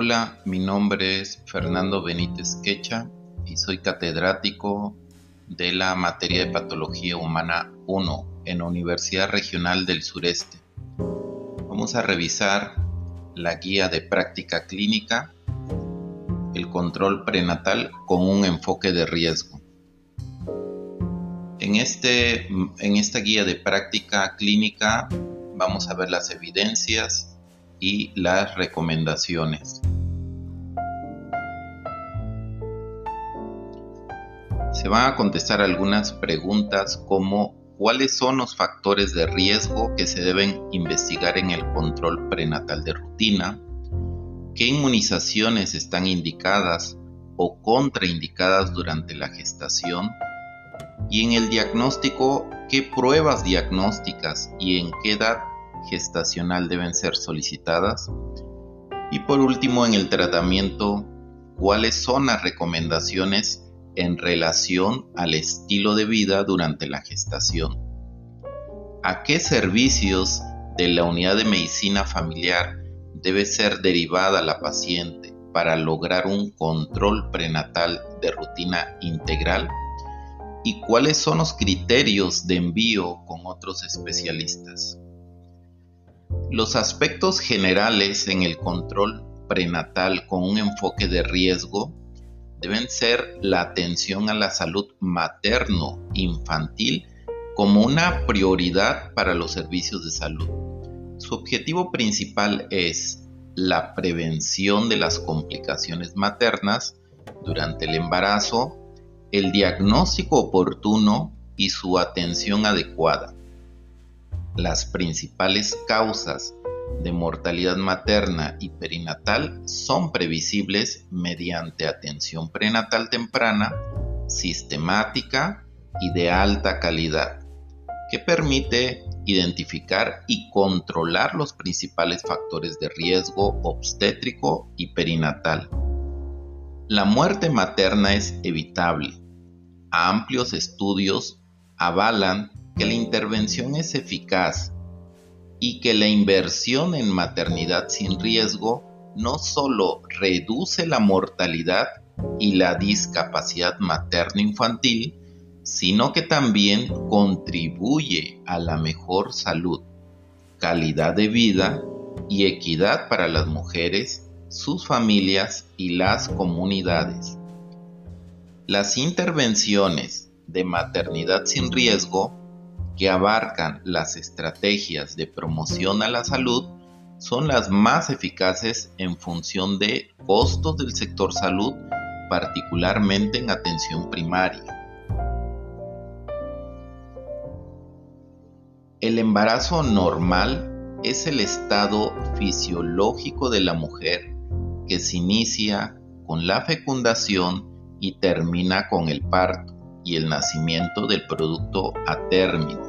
Hola, mi nombre es Fernando Benítez Quecha y soy catedrático de la materia de Patología Humana 1 en Universidad Regional del Sureste. Vamos a revisar la guía de práctica clínica, el control prenatal con un enfoque de riesgo. En, este, en esta guía de práctica clínica vamos a ver las evidencias y las recomendaciones. Se van a contestar algunas preguntas como cuáles son los factores de riesgo que se deben investigar en el control prenatal de rutina, qué inmunizaciones están indicadas o contraindicadas durante la gestación y en el diagnóstico qué pruebas diagnósticas y en qué edad gestacional deben ser solicitadas. Y por último, en el tratamiento, cuáles son las recomendaciones en relación al estilo de vida durante la gestación. ¿A qué servicios de la unidad de medicina familiar debe ser derivada la paciente para lograr un control prenatal de rutina integral? ¿Y cuáles son los criterios de envío con otros especialistas? Los aspectos generales en el control prenatal con un enfoque de riesgo deben ser la atención a la salud materno-infantil como una prioridad para los servicios de salud. Su objetivo principal es la prevención de las complicaciones maternas durante el embarazo, el diagnóstico oportuno y su atención adecuada las principales causas de mortalidad materna y perinatal son previsibles mediante atención prenatal temprana, sistemática y de alta calidad, que permite identificar y controlar los principales factores de riesgo obstétrico y perinatal. La muerte materna es evitable. Amplios estudios avalan que la intervención es eficaz y que la inversión en maternidad sin riesgo no solo reduce la mortalidad y la discapacidad materno-infantil, sino que también contribuye a la mejor salud, calidad de vida y equidad para las mujeres, sus familias y las comunidades. Las intervenciones de maternidad sin riesgo que abarcan las estrategias de promoción a la salud son las más eficaces en función de costos del sector salud, particularmente en atención primaria. El embarazo normal es el estado fisiológico de la mujer que se inicia con la fecundación y termina con el parto y el nacimiento del producto a término.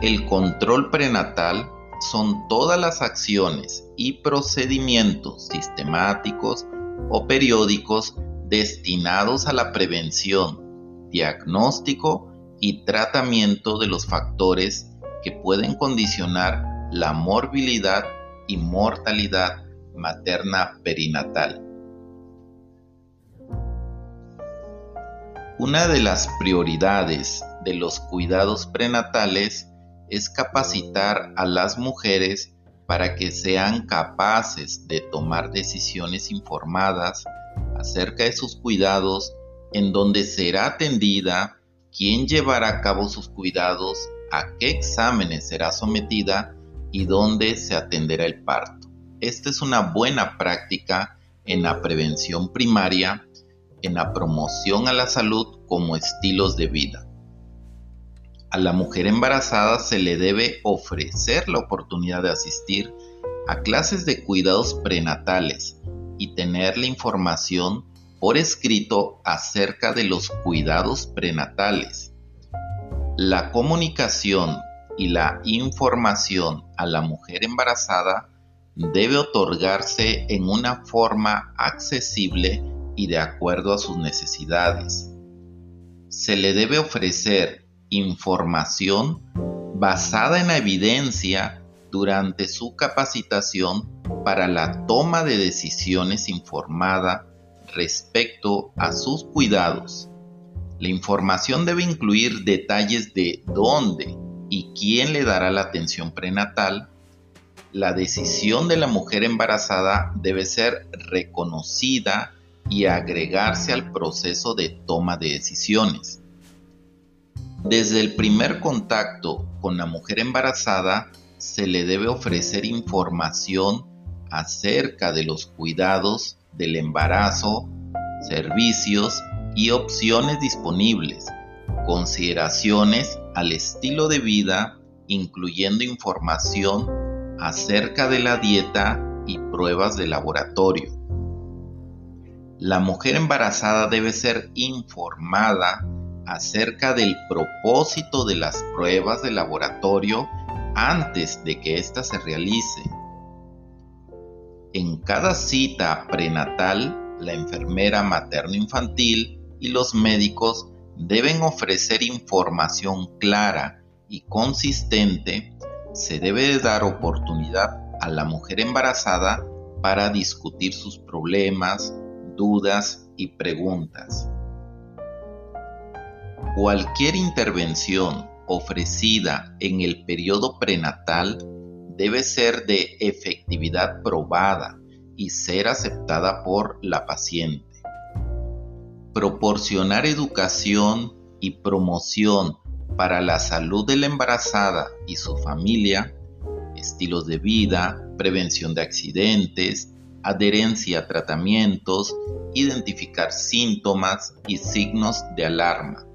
El control prenatal son todas las acciones y procedimientos sistemáticos o periódicos destinados a la prevención, diagnóstico y tratamiento de los factores que pueden condicionar la morbilidad y mortalidad materna perinatal. Una de las prioridades de los cuidados prenatales es capacitar a las mujeres para que sean capaces de tomar decisiones informadas acerca de sus cuidados, en donde será atendida, quién llevará a cabo sus cuidados, a qué exámenes será sometida y dónde se atenderá el parto. Esta es una buena práctica en la prevención primaria, en la promoción a la salud como estilos de vida. A la mujer embarazada se le debe ofrecer la oportunidad de asistir a clases de cuidados prenatales y tener la información por escrito acerca de los cuidados prenatales. La comunicación y la información a la mujer embarazada debe otorgarse en una forma accesible y de acuerdo a sus necesidades. Se le debe ofrecer información basada en la evidencia durante su capacitación para la toma de decisiones informada respecto a sus cuidados. La información debe incluir detalles de dónde y quién le dará la atención prenatal. La decisión de la mujer embarazada debe ser reconocida y agregarse al proceso de toma de decisiones. Desde el primer contacto con la mujer embarazada se le debe ofrecer información acerca de los cuidados del embarazo, servicios y opciones disponibles, consideraciones al estilo de vida, incluyendo información acerca de la dieta y pruebas de laboratorio. La mujer embarazada debe ser informada acerca del propósito de las pruebas de laboratorio antes de que ésta se realice. En cada cita prenatal, la enfermera materno-infantil y los médicos deben ofrecer información clara y consistente. Se debe dar oportunidad a la mujer embarazada para discutir sus problemas, dudas y preguntas. Cualquier intervención ofrecida en el periodo prenatal debe ser de efectividad probada y ser aceptada por la paciente. Proporcionar educación y promoción para la salud de la embarazada y su familia, estilos de vida, prevención de accidentes, adherencia a tratamientos, identificar síntomas y signos de alarma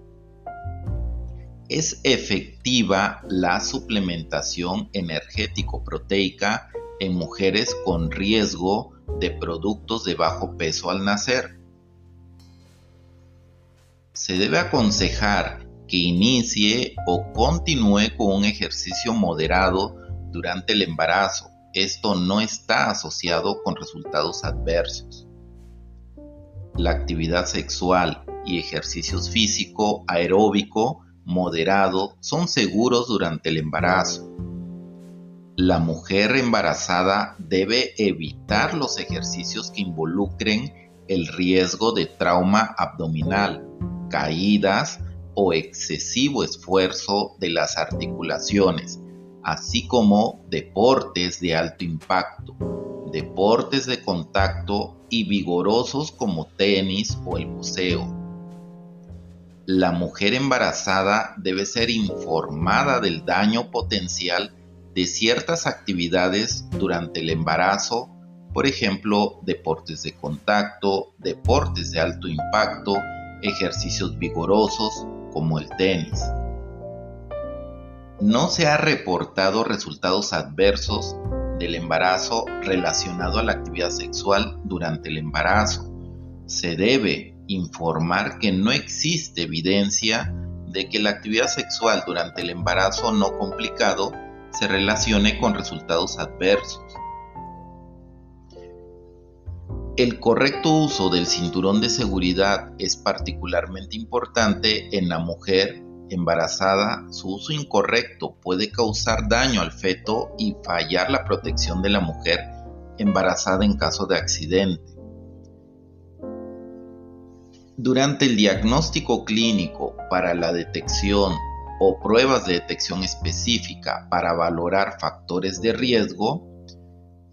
es efectiva la suplementación energético-proteica en mujeres con riesgo de productos de bajo peso al nacer. Se debe aconsejar que inicie o continúe con un ejercicio moderado durante el embarazo. Esto no está asociado con resultados adversos. La actividad sexual y ejercicios físico aeróbico moderado son seguros durante el embarazo. La mujer embarazada debe evitar los ejercicios que involucren el riesgo de trauma abdominal, caídas o excesivo esfuerzo de las articulaciones, así como deportes de alto impacto, deportes de contacto y vigorosos como tenis o el buceo la mujer embarazada debe ser informada del daño potencial de ciertas actividades durante el embarazo, por ejemplo, deportes de contacto, deportes de alto impacto, ejercicios vigorosos como el tenis. No se ha reportado resultados adversos del embarazo relacionado a la actividad sexual durante el embarazo. Se debe informar que no existe evidencia de que la actividad sexual durante el embarazo no complicado se relacione con resultados adversos. El correcto uso del cinturón de seguridad es particularmente importante en la mujer embarazada. Su uso incorrecto puede causar daño al feto y fallar la protección de la mujer embarazada en caso de accidente. Durante el diagnóstico clínico para la detección o pruebas de detección específica para valorar factores de riesgo,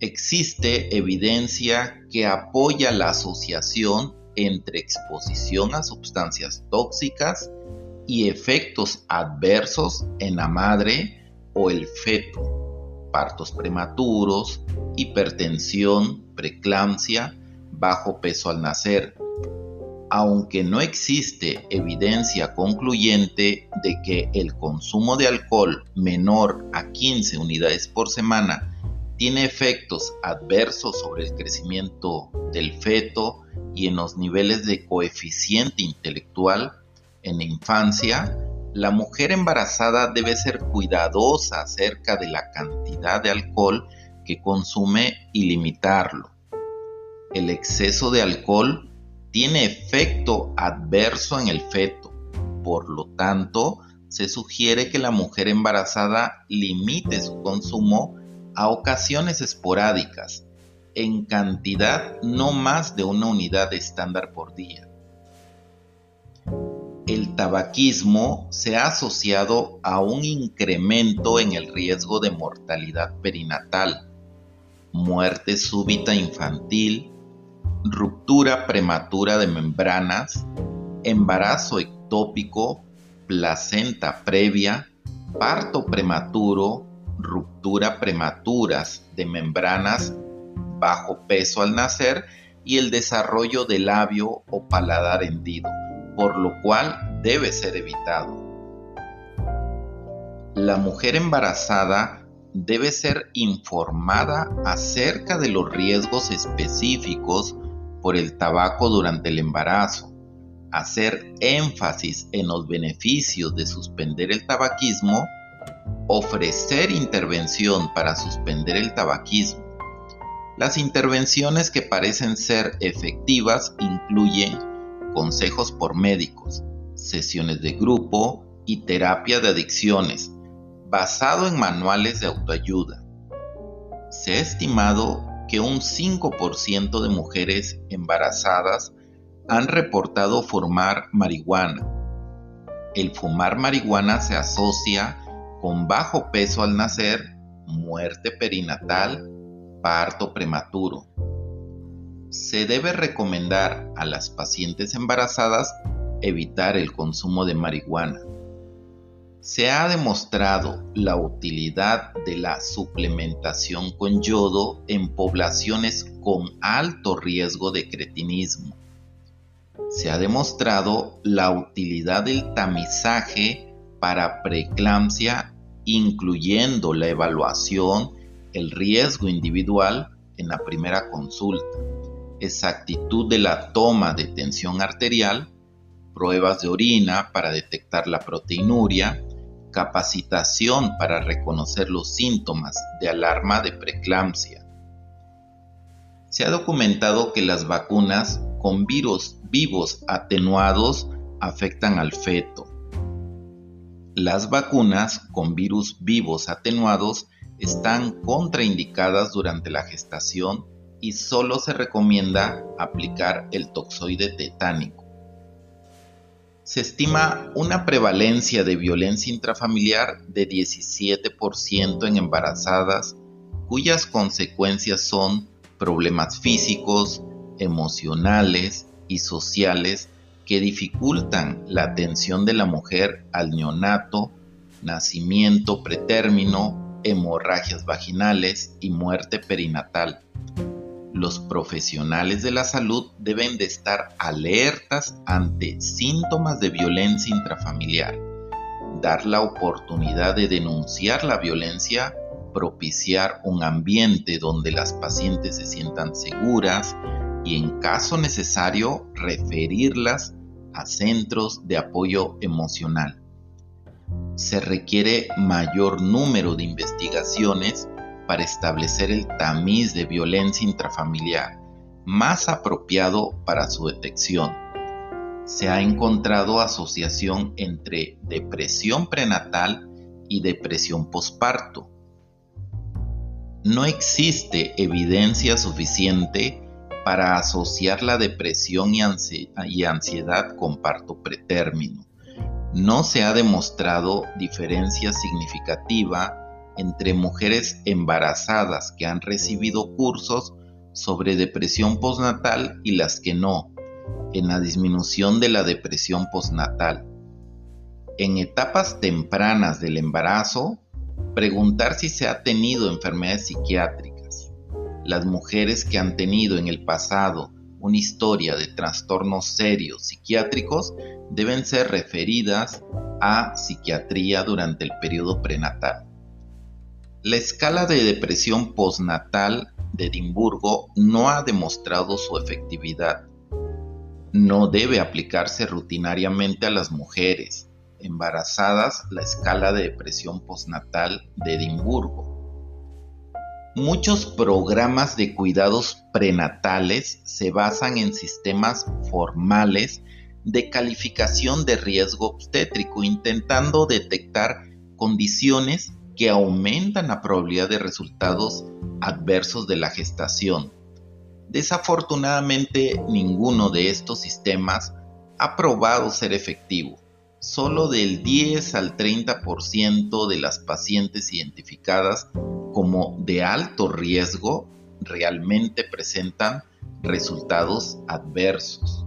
existe evidencia que apoya la asociación entre exposición a sustancias tóxicas y efectos adversos en la madre o el feto, partos prematuros, hipertensión, preeclampsia, bajo peso al nacer, aunque no existe evidencia concluyente de que el consumo de alcohol menor a 15 unidades por semana tiene efectos adversos sobre el crecimiento del feto y en los niveles de coeficiente intelectual en la infancia, la mujer embarazada debe ser cuidadosa acerca de la cantidad de alcohol que consume y limitarlo. El exceso de alcohol tiene efecto adverso en el feto. Por lo tanto, se sugiere que la mujer embarazada limite su consumo a ocasiones esporádicas, en cantidad no más de una unidad estándar por día. El tabaquismo se ha asociado a un incremento en el riesgo de mortalidad perinatal, muerte súbita infantil, ruptura prematura de membranas, embarazo ectópico, placenta previa, parto prematuro, ruptura prematuras de membranas bajo peso al nacer y el desarrollo de labio o paladar hendido, por lo cual debe ser evitado. La mujer embarazada debe ser informada acerca de los riesgos específicos por el tabaco durante el embarazo, hacer énfasis en los beneficios de suspender el tabaquismo, ofrecer intervención para suspender el tabaquismo. Las intervenciones que parecen ser efectivas incluyen consejos por médicos, sesiones de grupo y terapia de adicciones, basado en manuales de autoayuda. Se ha estimado que un 5% de mujeres embarazadas han reportado fumar marihuana. El fumar marihuana se asocia con bajo peso al nacer, muerte perinatal, parto prematuro. Se debe recomendar a las pacientes embarazadas evitar el consumo de marihuana. Se ha demostrado la utilidad de la suplementación con yodo en poblaciones con alto riesgo de cretinismo. Se ha demostrado la utilidad del tamizaje para preeclampsia, incluyendo la evaluación, el riesgo individual en la primera consulta, exactitud de la toma de tensión arterial, pruebas de orina para detectar la proteinuria, capacitación para reconocer los síntomas de alarma de preeclampsia. Se ha documentado que las vacunas con virus vivos atenuados afectan al feto. Las vacunas con virus vivos atenuados están contraindicadas durante la gestación y solo se recomienda aplicar el toxoide tetánico se estima una prevalencia de violencia intrafamiliar de 17% en embarazadas, cuyas consecuencias son problemas físicos, emocionales y sociales que dificultan la atención de la mujer al neonato, nacimiento pretérmino, hemorragias vaginales y muerte perinatal los profesionales de la salud deben de estar alertas ante síntomas de violencia intrafamiliar, dar la oportunidad de denunciar la violencia, propiciar un ambiente donde las pacientes se sientan seguras y en caso necesario referirlas a centros de apoyo emocional. Se requiere mayor número de investigaciones para establecer el tamiz de violencia intrafamiliar más apropiado para su detección. Se ha encontrado asociación entre depresión prenatal y depresión posparto. No existe evidencia suficiente para asociar la depresión y, ansiedad con parto pretérmino. No se ha demostrado diferencia significativa entre mujeres embarazadas que han recibido cursos sobre depresión postnatal y las que no, en la disminución de la depresión postnatal. En etapas tempranas del embarazo, preguntar si se ha tenido enfermedades psiquiátricas. Las mujeres que han tenido en el pasado una historia de trastornos serios psiquiátricos deben ser referidas a psiquiatría durante el periodo prenatal. La escala de depresión postnatal de Edimburgo no ha demostrado su efectividad. No debe aplicarse rutinariamente a las mujeres embarazadas la escala de depresión postnatal de Edimburgo. Muchos programas de cuidados prenatales se basan en sistemas formales de calificación de riesgo obstétrico, intentando detectar condiciones que aumentan la probabilidad de resultados adversos de la gestación. Desafortunadamente, ninguno de estos sistemas ha probado ser efectivo. Solo del 10 al 30% de las pacientes identificadas como de alto riesgo realmente presentan resultados adversos.